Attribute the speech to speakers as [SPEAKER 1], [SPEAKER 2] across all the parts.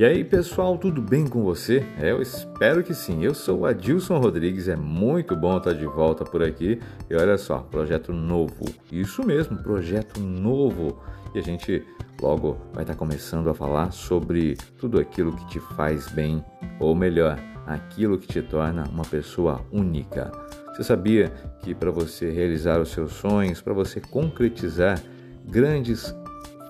[SPEAKER 1] E aí, pessoal, tudo bem com você? É, eu espero que sim. Eu sou o Adilson Rodrigues, é muito bom estar de volta por aqui. E olha só, projeto novo. Isso mesmo, projeto novo. E a gente logo vai estar começando a falar sobre tudo aquilo que te faz bem, ou melhor, aquilo que te torna uma pessoa única. Você sabia que para você realizar os seus sonhos, para você concretizar grandes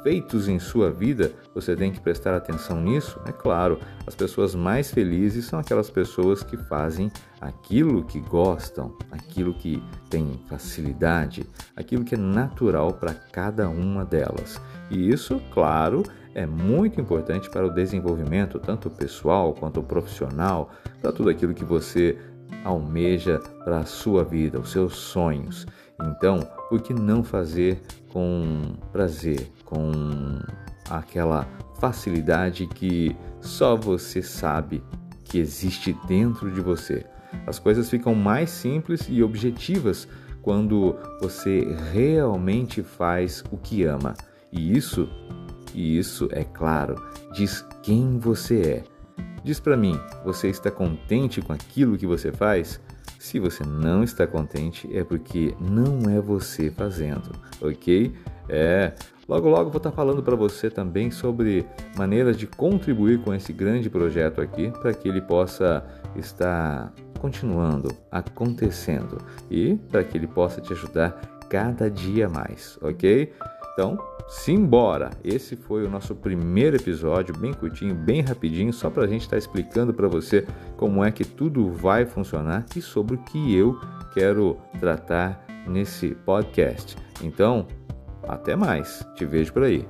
[SPEAKER 1] feitos em sua vida, você tem que prestar atenção nisso? É claro, as pessoas mais felizes são aquelas pessoas que fazem aquilo que gostam, aquilo que tem facilidade, aquilo que é natural para cada uma delas. E isso, claro, é muito importante para o desenvolvimento, tanto pessoal quanto profissional, para tudo aquilo que você almeja para a sua vida, os seus sonhos. Então, por que não fazer com prazer, com aquela facilidade que só você sabe que existe dentro de você? As coisas ficam mais simples e objetivas quando você realmente faz o que ama. E isso, e isso é claro, diz quem você é. Diz para mim, você está contente com aquilo que você faz? Se você não está contente, é porque não é você fazendo, ok? É. Logo, logo vou estar falando para você também sobre maneiras de contribuir com esse grande projeto aqui, para que ele possa estar continuando, acontecendo e para que ele possa te ajudar cada dia mais, ok? Então, simbora! Esse foi o nosso primeiro episódio, bem curtinho, bem rapidinho, só para a gente estar tá explicando para você como é que tudo vai funcionar e sobre o que eu quero tratar nesse podcast. Então, até mais, te vejo por aí.